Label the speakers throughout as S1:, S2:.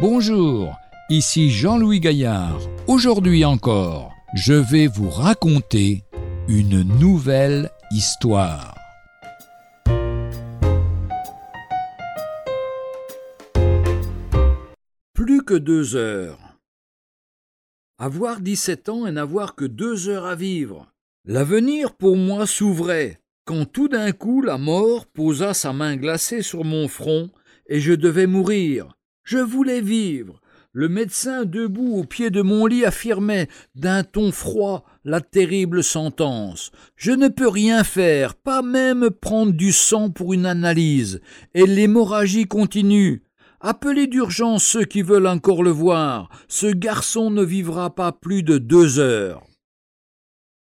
S1: Bonjour, ici Jean-Louis Gaillard. Aujourd'hui encore, je vais vous raconter une nouvelle histoire.
S2: Plus que deux heures. Avoir 17 ans et n'avoir que deux heures à vivre. L'avenir pour moi s'ouvrait, quand tout d'un coup la mort posa sa main glacée sur mon front et je devais mourir. Je voulais vivre. Le médecin debout au pied de mon lit affirmait d'un ton froid la terrible sentence. Je ne peux rien faire, pas même prendre du sang pour une analyse, et l'hémorragie continue. Appelez d'urgence ceux qui veulent encore le voir. Ce garçon ne vivra pas plus de deux heures.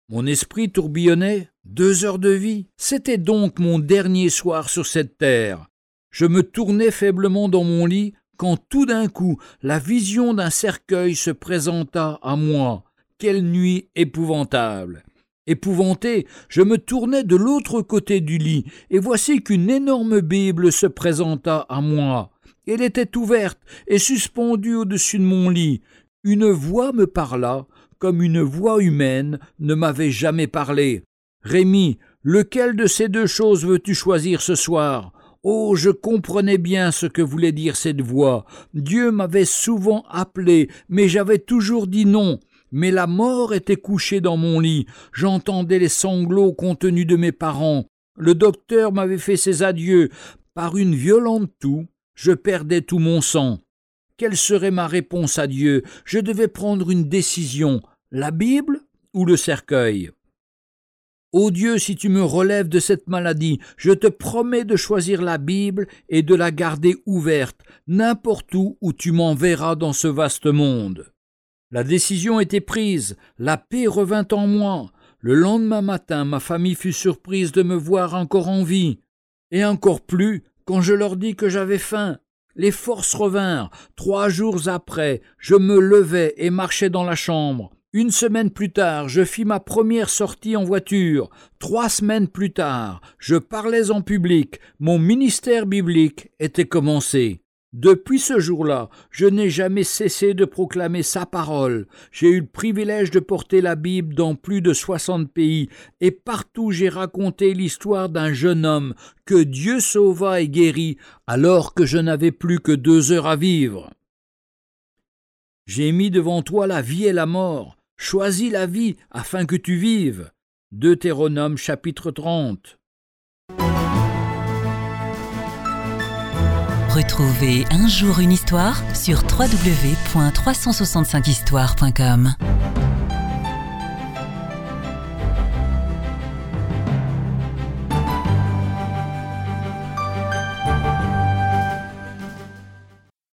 S2: Mon esprit tourbillonnait. Deux heures de vie. C'était donc mon dernier soir sur cette terre. Je me tournais faiblement dans mon lit quand tout d'un coup la vision d'un cercueil se présenta à moi. Quelle nuit épouvantable. Épouvanté, je me tournai de l'autre côté du lit, et voici qu'une énorme Bible se présenta à moi. Elle était ouverte et suspendue au-dessus de mon lit. Une voix me parla, comme une voix humaine ne m'avait jamais parlé. Rémi, lequel de ces deux choses veux-tu choisir ce soir? Oh, je comprenais bien ce que voulait dire cette voix. Dieu m'avait souvent appelé, mais j'avais toujours dit non. Mais la mort était couchée dans mon lit. J'entendais les sanglots contenus de mes parents. Le docteur m'avait fait ses adieux. Par une violente toux, je perdais tout mon sang. Quelle serait ma réponse à Dieu? Je devais prendre une décision. La Bible ou le cercueil? Ô Dieu, si tu me relèves de cette maladie, je te promets de choisir la Bible et de la garder ouverte, n'importe où où tu m'enverras dans ce vaste monde. La décision était prise, la paix revint en moi. Le lendemain matin, ma famille fut surprise de me voir encore en vie, et encore plus quand je leur dis que j'avais faim. Les forces revinrent. Trois jours après, je me levai et marchai dans la chambre. Une semaine plus tard, je fis ma première sortie en voiture. Trois semaines plus tard, je parlais en public. Mon ministère biblique était commencé. Depuis ce jour-là, je n'ai jamais cessé de proclamer sa parole. J'ai eu le privilège de porter la Bible dans plus de soixante pays, et partout j'ai raconté l'histoire d'un jeune homme que Dieu sauva et guérit alors que je n'avais plus que deux heures à vivre. J'ai mis devant toi la vie et la mort. Choisis la vie afin que tu vives. Deutéronome chapitre 30.
S3: Retrouvez un jour une histoire sur www.365histoire.com.